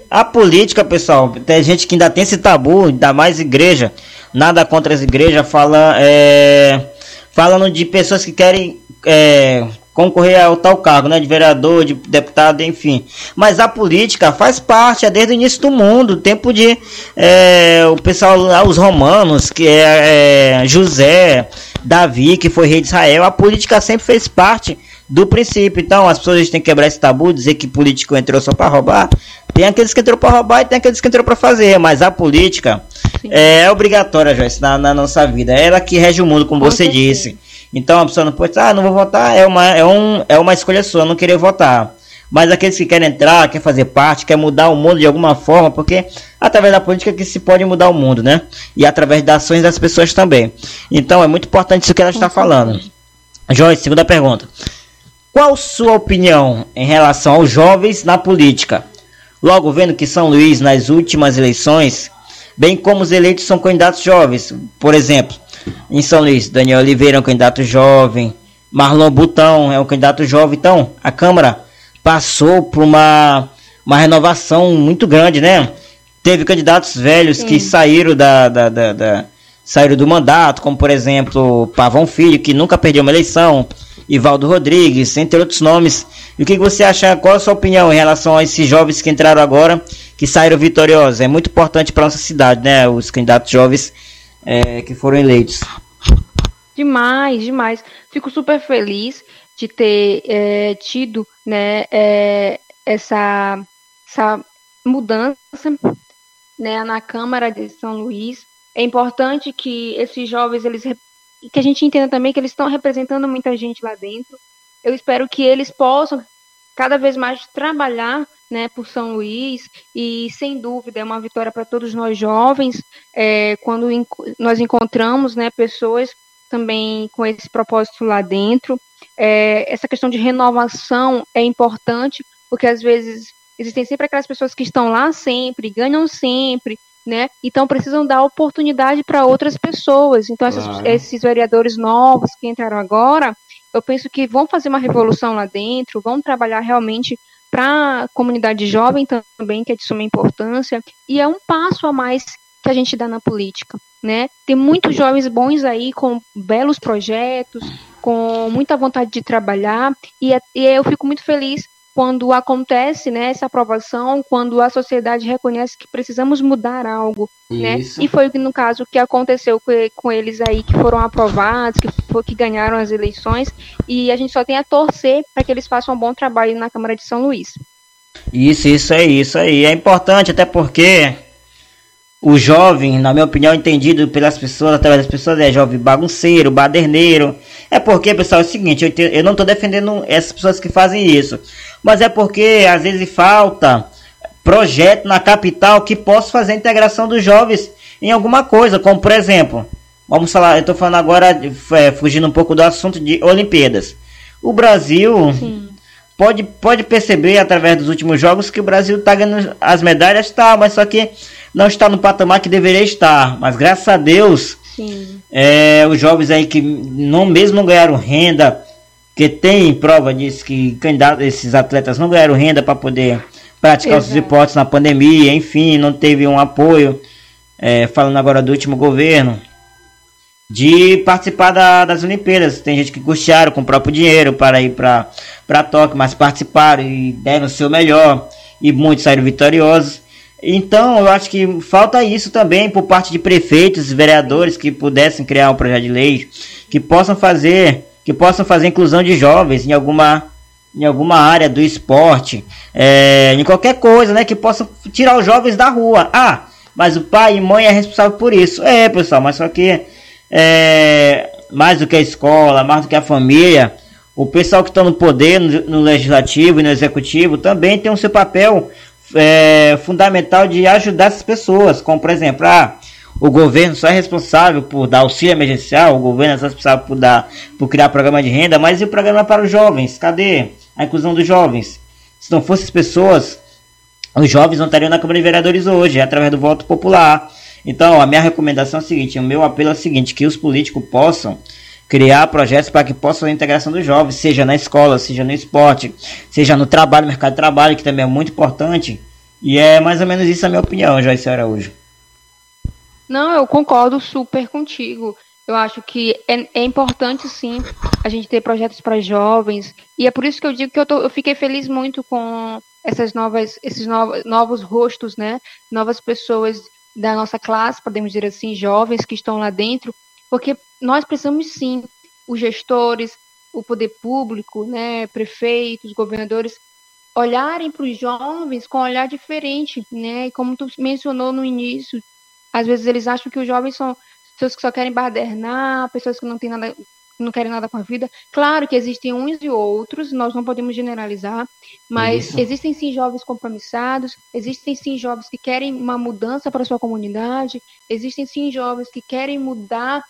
a política, pessoal, tem gente que ainda tem esse tabu, ainda mais igreja, nada contra as igrejas, fala, é, falando de pessoas que querem é, concorrer ao tal cargo, né, de vereador, de deputado, enfim. Mas a política faz parte, é desde o início do mundo, tempo de é, o pessoal lá, os romanos, que é, é José, Davi, que foi rei de Israel, a política sempre fez parte do princípio. Então as pessoas têm que quebrar esse tabu, dizer que político entrou só para roubar. Tem aqueles que entrou para roubar e tem aqueles que entrou para fazer, mas a política Sim. é obrigatória, Joyce, na, na, nossa vida. É ela que rege o mundo, como Com você certeza. disse. Então a pessoa não pode, ah, não vou votar, é uma, é, um, é uma escolha sua, não querer votar. Mas aqueles que querem entrar, querem fazer parte, querem mudar o mundo de alguma forma, porque através da política que se pode mudar o mundo, né? E através das ações das pessoas também. Então é muito importante isso que ela está falando. Joyce, segunda pergunta. Qual sua opinião em relação aos jovens na política? Logo vendo que São Luís, nas últimas eleições, bem como os eleitos são candidatos jovens, por exemplo, em São Luís. Daniel Oliveira é um candidato jovem. Marlon Butão é um candidato jovem. Então, a Câmara passou por uma, uma renovação muito grande, né? Teve candidatos velhos Sim. que saíram da, da, da, da, saíram do mandato, como por exemplo Pavão Filho, que nunca perdeu uma eleição, Ivaldo Rodrigues, entre outros nomes. E o que você acha? Qual a sua opinião em relação a esses jovens que entraram agora, que saíram vitoriosos? É muito importante para nossa cidade, né? Os candidatos jovens é, que foram eleitos. Demais, demais. Fico super feliz de ter é, tido né, é, essa, essa mudança né, na Câmara de São Luís. É importante que esses jovens, eles que a gente entenda também que eles estão representando muita gente lá dentro. Eu espero que eles possam cada vez mais trabalhar né, por São Luís e sem dúvida é uma vitória para todos nós jovens é, quando nós encontramos né, pessoas também com esse propósito lá dentro. É, essa questão de renovação é importante porque às vezes existem sempre aquelas pessoas que estão lá sempre, ganham sempre, né? Então precisam dar oportunidade para outras pessoas. Então essas, claro. esses vereadores novos que entraram agora, eu penso que vão fazer uma revolução lá dentro, vão trabalhar realmente para a comunidade jovem também, que é de suma importância, e é um passo a mais que a gente dá na política, né? Tem muitos jovens bons aí com belos projetos, com muita vontade de trabalhar, e, é, e eu fico muito feliz quando acontece né, essa aprovação, quando a sociedade reconhece que precisamos mudar algo. Né? E foi no caso que aconteceu com, com eles aí, que foram aprovados, que, que ganharam as eleições, e a gente só tem a torcer para que eles façam um bom trabalho na Câmara de São Luís. Isso, isso aí, isso aí. É importante até porque o jovem, na minha opinião, entendido pelas pessoas, através das pessoas, é jovem bagunceiro, baderneiro. É porque, pessoal, é o seguinte, eu, te, eu não estou defendendo essas pessoas que fazem isso. Mas é porque, às vezes, falta projeto na capital que possa fazer a integração dos jovens em alguma coisa. Como, por exemplo, vamos falar, eu estou falando agora, é, fugindo um pouco do assunto de Olimpíadas. O Brasil... Sim pode, pode perceber através dos últimos jogos que o Brasil está ganhando as medalhas, tá, mas só que não está no patamar que deveria estar. Mas graças a Deus, é, os jovens aí que não mesmo não ganharam renda, que tem prova disso que candidatos, esses atletas não ganharam renda para poder praticar Exato. os esportes na pandemia, enfim, não teve um apoio. É, falando agora do último governo, de participar da, das Olimpíadas. Tem gente que custearam com o próprio dinheiro para ir para Tóquio, mas participaram e deram o seu melhor e muitos saíram vitoriosos. Então, eu acho que falta isso também por parte de prefeitos e vereadores que pudessem criar um projeto de lei que possam fazer, que possam fazer inclusão de jovens em alguma em alguma área do esporte, é, em qualquer coisa, né, que possam tirar os jovens da rua. Ah, mas o pai e mãe é responsável por isso. É, pessoal, mas só que é, mais do que a escola, mais do que a família, o pessoal que está no poder, no, no, legislativo e no executivo, também tem o seu papel é, fundamental de ajudar essas pessoas, como por exemplo, ah, o governo só é responsável por dar auxílio emergencial, o governo é responsável por, dar, por criar programa de renda, mas e o programa para os jovens? Cadê a inclusão dos jovens? Se não fossem as pessoas, os jovens não estariam na Câmara de Vereadores hoje, é através do voto popular. Então, a minha recomendação é a seguinte: o meu apelo é o seguinte, que os políticos possam criar projetos para que possa a integração dos jovens, seja na escola, seja no esporte, seja no trabalho, mercado de trabalho, que também é muito importante. E é mais ou menos isso a minha opinião, Joyce Araújo. Não, eu concordo super contigo. Eu acho que é, é importante sim a gente ter projetos para jovens e é por isso que eu digo que eu, tô, eu fiquei feliz muito com essas novas, esses novos, novos rostos, né? Novas pessoas da nossa classe, podemos dizer assim, jovens que estão lá dentro, porque nós precisamos sim, os gestores, o poder público, né, prefeitos, governadores, olharem para os jovens com um olhar diferente, né? E como tu mencionou no início, às vezes eles acham que os jovens são pessoas que só querem badernar, pessoas que não têm nada não querem nada com a vida. Claro que existem uns e outros, nós não podemos generalizar, mas Isso. existem sim jovens compromissados, existem sim jovens que querem uma mudança para a sua comunidade, existem sim jovens que querem mudar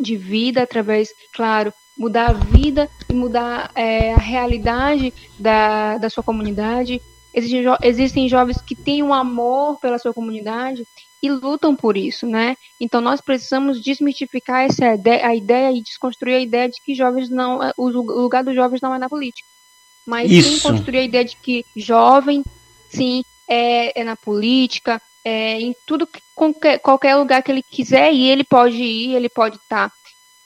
de vida através, claro, mudar a vida e mudar é, a realidade da, da sua comunidade. Existem, jo existem jovens que têm um amor pela sua comunidade e lutam por isso, né? Então nós precisamos desmistificar essa ideia, a ideia e desconstruir a ideia de que jovens não, o lugar dos jovens não é na política, mas isso. sim construir a ideia de que jovem, sim, é, é na política, é em tudo qualquer, qualquer lugar que ele quiser ir, ele pode ir, ele pode estar. Tá.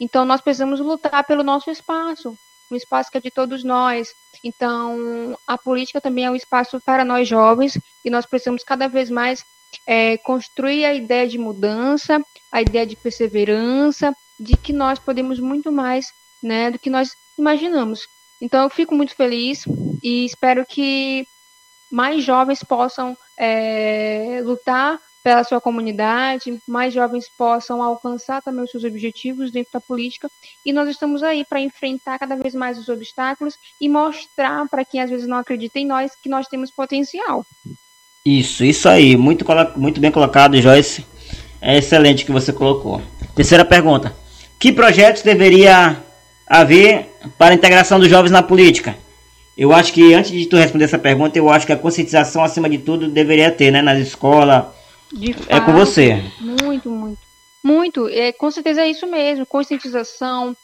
Então nós precisamos lutar pelo nosso espaço, um espaço que é de todos nós. Então a política também é um espaço para nós jovens e nós precisamos cada vez mais é, construir a ideia de mudança, a ideia de perseverança, de que nós podemos muito mais né, do que nós imaginamos. Então eu fico muito feliz e espero que mais jovens possam é, lutar pela sua comunidade, mais jovens possam alcançar também os seus objetivos dentro da política. E nós estamos aí para enfrentar cada vez mais os obstáculos e mostrar para quem às vezes não acredita em nós que nós temos potencial. Isso, isso aí. Muito, muito bem colocado, Joyce. É excelente que você colocou. Terceira pergunta. Que projetos deveria haver para a integração dos jovens na política? Eu acho que antes de tu responder essa pergunta, eu acho que a conscientização acima de tudo deveria ter, né, nas escolas. é com você. Muito, muito. Muito, é, com certeza é isso mesmo, conscientização,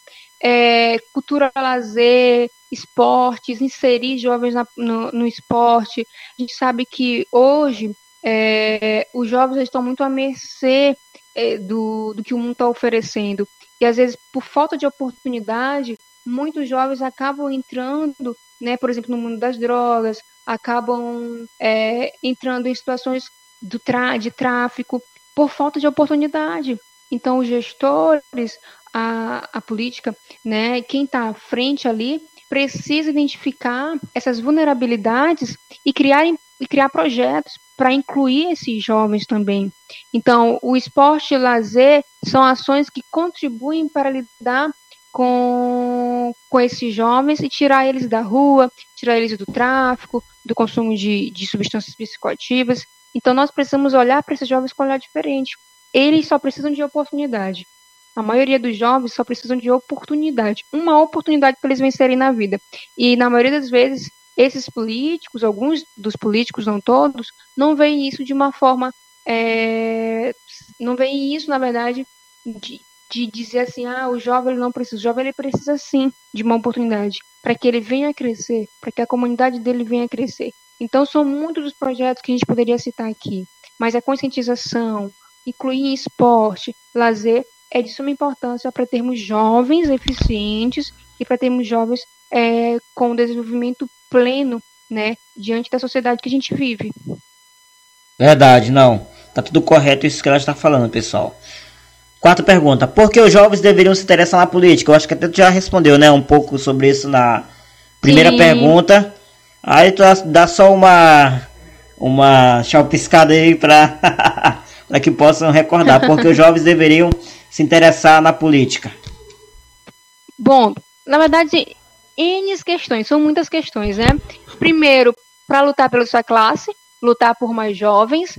é, cultura lazer, esportes, inserir jovens na, no, no, esporte. A gente sabe que hoje é, os jovens estão muito à mercê é, do, do que o mundo está oferecendo. E às vezes, por falta de oportunidade, muitos jovens acabam entrando né, por exemplo, no mundo das drogas, acabam é, entrando em situações do de tráfico por falta de oportunidade. Então, os gestores, a, a política, né, quem está à frente ali, precisa identificar essas vulnerabilidades e criar, e criar projetos para incluir esses jovens também. Então, o esporte e o lazer são ações que contribuem para lidar com, com esses jovens e tirar eles da rua, tirar eles do tráfico, do consumo de, de substâncias psicoativas. Então, nós precisamos olhar para esses jovens com um olhar diferente. Eles só precisam de oportunidade. A maioria dos jovens só precisam de oportunidade, uma oportunidade para eles vencerem na vida. E na maioria das vezes, esses políticos, alguns dos políticos, não todos, não veem isso de uma forma. É, não veem isso, na verdade, de, de dizer assim: ah, o jovem ele não precisa. O jovem ele precisa sim de uma oportunidade para que ele venha a crescer, para que a comunidade dele venha a crescer. Então, são muitos dos projetos que a gente poderia citar aqui, mas a conscientização, incluir esporte, lazer, é de suma importância para termos jovens eficientes e para termos jovens é, com desenvolvimento pleno, né, diante da sociedade que a gente vive. Verdade, não. Tá tudo correto isso que ela está falando, pessoal. Quarta pergunta: Por que os jovens deveriam se interessar na política? Eu acho que até tu já respondeu, né, um pouco sobre isso na primeira Sim. pergunta. Aí tu dá só uma uma piscada aí para <laughs> para que possam recordar, porque os <laughs> jovens deveriam se interessar na política? Bom, na verdade, N questões, são muitas questões, né? Primeiro, para lutar pela sua classe, lutar por mais jovens,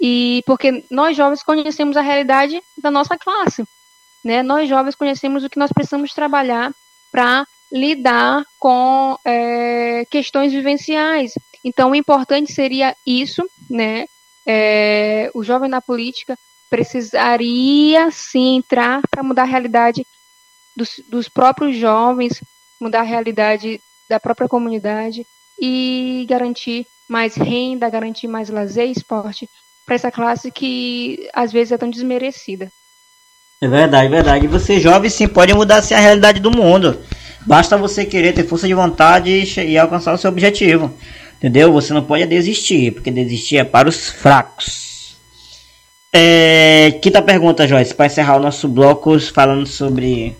e porque nós jovens conhecemos a realidade da nossa classe, né? Nós jovens conhecemos o que nós precisamos trabalhar para lidar com é, questões vivenciais. Então, o importante seria isso, né? É, o jovem na política precisaria sim entrar para mudar a realidade dos, dos próprios jovens, mudar a realidade da própria comunidade e garantir mais renda, garantir mais lazer e esporte para essa classe que às vezes é tão desmerecida. É verdade, é verdade. Você jovem sim pode mudar assim, a realidade do mundo. Basta você querer ter força de vontade e, e alcançar o seu objetivo. Entendeu? Você não pode desistir, porque desistir é para os fracos. É, quinta pergunta, Joyce, para encerrar o nosso bloco falando sobre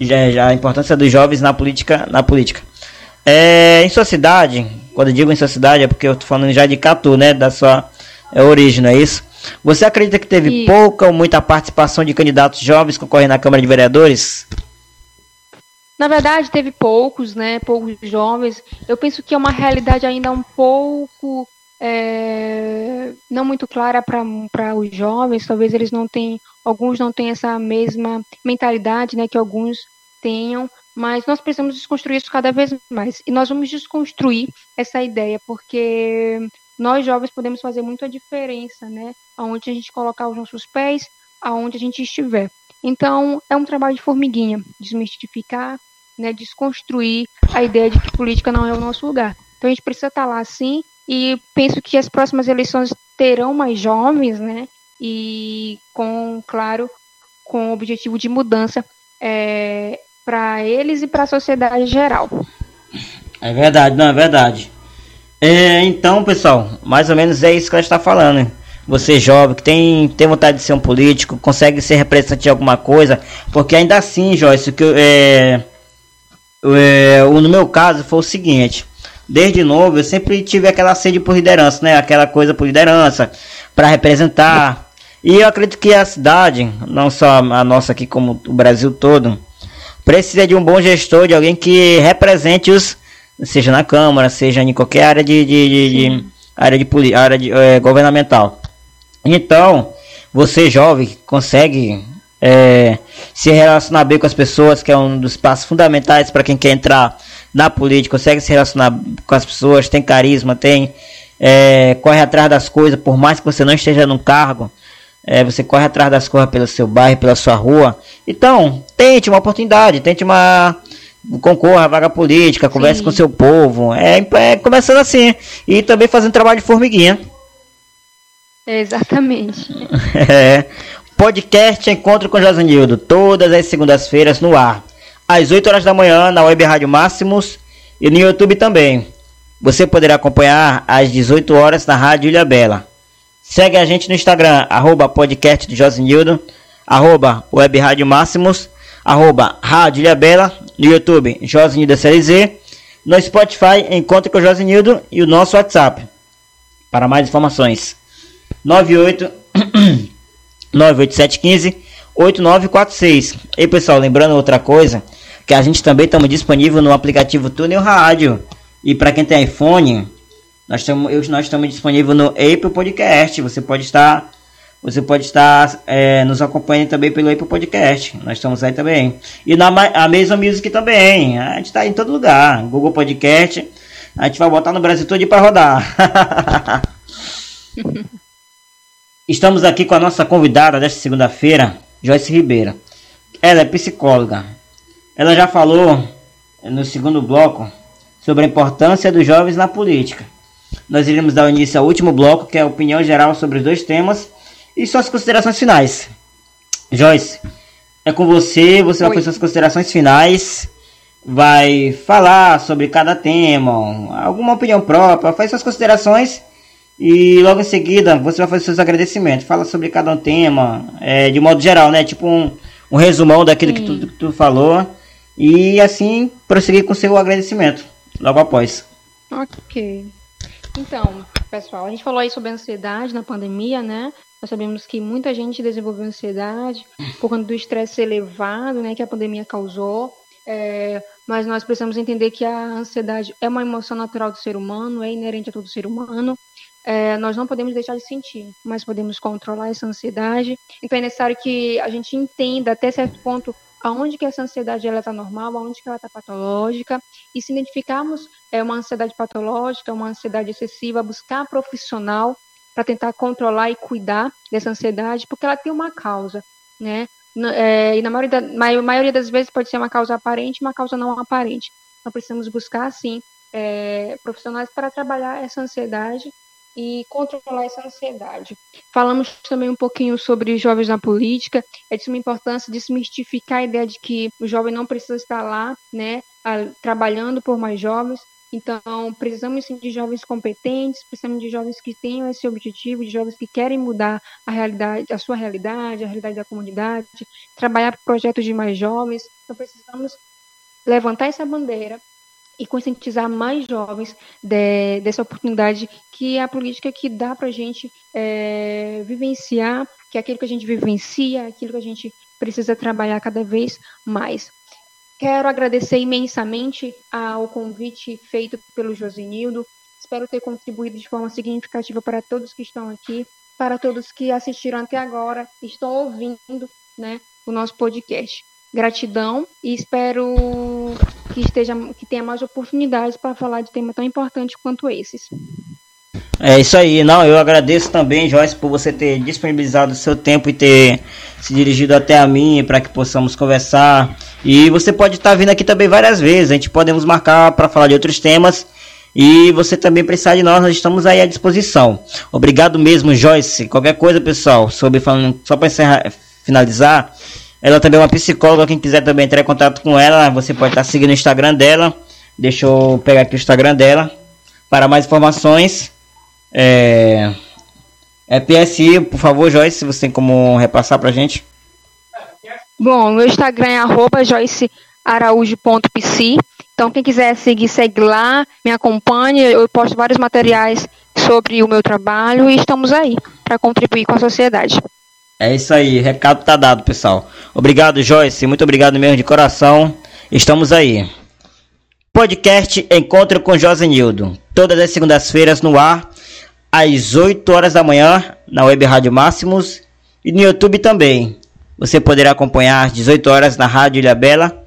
já, já, a importância dos jovens na política. Na política. É, em sua cidade, quando eu digo em sua cidade, é porque eu estou falando já de Catu, né? Da sua é, origem, não é isso? Você acredita que teve Sim. pouca ou muita participação de candidatos jovens concorrendo na Câmara de Vereadores? Na verdade, teve poucos, né? Poucos jovens. Eu penso que é uma realidade ainda um pouco é, não muito clara para os jovens, talvez eles não tenham, alguns não tenham essa mesma mentalidade né, que alguns tenham, mas nós precisamos desconstruir isso cada vez mais. E nós vamos desconstruir essa ideia, porque nós jovens podemos fazer muito a diferença, né? Aonde a gente colocar os nossos pés, aonde a gente estiver. Então, é um trabalho de formiguinha, desmistificar, né, desconstruir a ideia de que política não é o nosso lugar. Então, a gente precisa estar lá, sim, e penso que as próximas eleições terão mais jovens, né? E com, claro, com o objetivo de mudança é, para eles e para a sociedade geral. É verdade, não é verdade. É, então, pessoal, mais ou menos é isso que ela está falando. Você jovem que tem, tem vontade de ser um político, consegue ser representante de alguma coisa, porque ainda assim, Joyce, que é, é, no meu caso foi o seguinte: desde novo, eu sempre tive aquela sede por liderança, né? Aquela coisa por liderança, para representar. E eu acredito que a cidade, não só a nossa aqui, como o Brasil todo, precisa de um bom gestor, de alguém que represente os, seja na Câmara, seja em qualquer área de, de, de, de área de, área de é, governamental. Então, você jovem consegue é, se relacionar bem com as pessoas, que é um dos passos fundamentais para quem quer entrar na política, consegue se relacionar com as pessoas, tem carisma, tem é, corre atrás das coisas, por mais que você não esteja num cargo, é, você corre atrás das coisas pelo seu bairro, pela sua rua. Então, tente uma oportunidade, tente uma concorra à vaga política, converse Sim. com o seu povo. É, é começando assim e também fazendo trabalho de formiguinha. Exatamente. <laughs> é. Podcast Encontro com Josanildo, todas as segundas-feiras no ar. Às 8 horas da manhã na Web Rádio Máximos e no YouTube também. Você poderá acompanhar às 18 horas na Rádio Ilha Bela. Segue a gente no Instagram, arroba podcast do Josinildo, arroba Web Rádio Máximos, arroba Rádio Ilha Bela, no YouTube Josinildo SLZ, no Spotify Encontre com o Josinildo e o nosso WhatsApp. Para mais informações, 98 98715 8946. E pessoal, lembrando outra coisa, que a gente também estamos disponível no aplicativo Túnel Rádio. E para quem tem iPhone, nós estamos nós estamos disponível no Apple Podcast. Você pode estar você pode estar é, nos acompanhando também pelo Apple Podcast. Nós estamos aí também. E na Amazon Music também. A gente está em todo lugar. Google Podcast. A gente vai botar no Brasil todo para rodar. <laughs> Estamos aqui com a nossa convidada desta segunda-feira, Joyce Ribeira. Ela é psicóloga. Ela já falou no segundo bloco sobre a importância dos jovens na política. Nós iremos dar início ao último bloco, que é a opinião geral sobre os dois temas e suas considerações finais. Joyce, é com você, você Oi. vai fazer suas considerações finais, vai falar sobre cada tema, alguma opinião própria, faz suas considerações e logo em seguida você vai fazer seus agradecimentos. Fala sobre cada um tema, é, de modo geral, né? Tipo um, um resumão daquilo que tu, que tu, falou. E assim prosseguir com seu agradecimento logo após. Ok. Então, pessoal, a gente falou aí sobre ansiedade na pandemia, né? Nós sabemos que muita gente desenvolveu ansiedade por conta do estresse elevado, né, que a pandemia causou. É, mas nós precisamos entender que a ansiedade é uma emoção natural do ser humano, é inerente a todo ser humano é, nós não podemos deixar de sentir, mas podemos controlar essa ansiedade. Então é necessário que a gente entenda até certo ponto aonde que essa ansiedade ela está normal, aonde que ela está patológica, e se identificarmos é, uma ansiedade patológica, uma ansiedade excessiva, buscar profissional para tentar controlar e cuidar dessa ansiedade, porque ela tem uma causa, né? É, e na maioria, da, maioria das vezes pode ser uma causa aparente, uma causa não aparente. Então precisamos buscar, sim, é, profissionais para trabalhar essa ansiedade e controlar essa ansiedade. Falamos também um pouquinho sobre jovens na política, é de suma importância desmistificar a ideia de que o jovem não precisa estar lá, né, trabalhando por mais jovens. Então, precisamos sim de jovens competentes, precisamos de jovens que tenham esse objetivo, de jovens que querem mudar a realidade, a sua realidade, a realidade da comunidade, trabalhar projetos de mais jovens. Então, precisamos levantar essa bandeira e conscientizar mais jovens de, dessa oportunidade que é a política que dá para a gente é, vivenciar, que é aquilo que a gente vivencia, aquilo que a gente precisa trabalhar cada vez mais. Quero agradecer imensamente ao convite feito pelo Josenildo. Espero ter contribuído de forma significativa para todos que estão aqui, para todos que assistiram até agora, estão ouvindo né, o nosso podcast. Gratidão e espero que esteja que tenha mais oportunidades para falar de tema tão importante quanto esses. É isso aí, não, eu agradeço também, Joyce, por você ter disponibilizado o seu tempo e ter se dirigido até a mim para que possamos conversar. E você pode estar vindo aqui também várias vezes, a gente podemos marcar para falar de outros temas. E você também precisar de nós, nós estamos aí à disposição. Obrigado mesmo, Joyce. Qualquer coisa, pessoal, sobre falando, só para finalizar, ela também é uma psicóloga. Quem quiser também entrar em contato com ela, você pode estar seguindo o Instagram dela. Deixa eu pegar aqui o Instagram dela. Para mais informações, é, é PSI, por favor, Joyce, você tem como repassar pra gente? Bom, meu Instagram é arroba joycearaújo.pc. Então, quem quiser seguir, segue lá, me acompanhe. Eu posto vários materiais sobre o meu trabalho e estamos aí para contribuir com a sociedade. É isso aí, recado tá dado, pessoal. Obrigado, Joyce, muito obrigado mesmo de coração. Estamos aí. Podcast Encontro com Josenildo. Todas as segundas-feiras no ar, às 8 horas da manhã, na Web Rádio Máximos e no YouTube também. Você poderá acompanhar às 18 horas na Rádio Ilha Bela.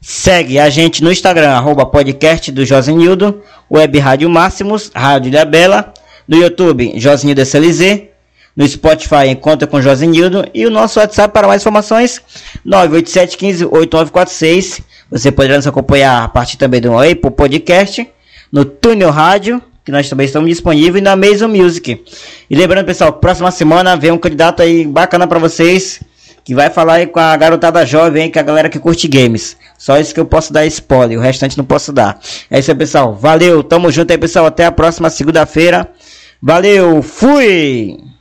Segue a gente no Instagram, arroba podcast do Josenildo, Web Rádio Máximos, Rádio Ilha Bela, no YouTube, Josenildo SLZ no Spotify encontra com Josenildo e o nosso WhatsApp para mais informações 987158946. Você poderá nos acompanhar a partir também do Apple Podcast, no Túnel Rádio, que nós também estamos disponíveis na Amazon Music. E lembrando, pessoal, próxima semana vem um candidato aí bacana para vocês, que vai falar aí com a garotada jovem, com a galera que curte games. Só isso que eu posso dar spoiler, o restante não posso dar. É isso aí, pessoal. Valeu, tamo junto aí, pessoal. Até a próxima segunda-feira. Valeu, fui!